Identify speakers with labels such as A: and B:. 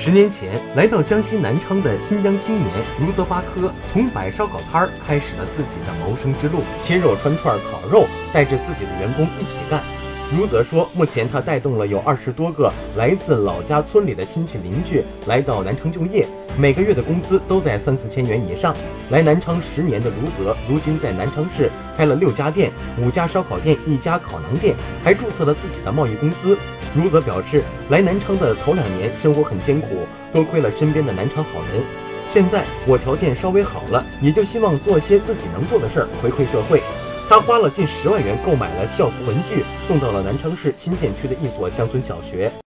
A: 十年前，来到江西南昌的新疆青年卢泽巴科，从摆烧烤摊儿开始了自己的谋生之路。切肉、穿串、烤肉，带着自己的员工一起干。卢泽说，目前他带动了有二十多个来自老家村里的亲戚邻居来到南昌就业，每个月的工资都在三四千元以上。来南昌十年的卢泽，如今在南昌市开了六家店，五家烧烤店，一家烤馕店，还注册了自己的贸易公司。卢则表示，来南昌的头两年生活很艰苦，多亏了身边的南昌好人。现在我条件稍微好了，也就希望做些自己能做的事儿，回馈社会。他花了近十万元购买了校服文具，送到了南昌市新建区的一所乡村小学。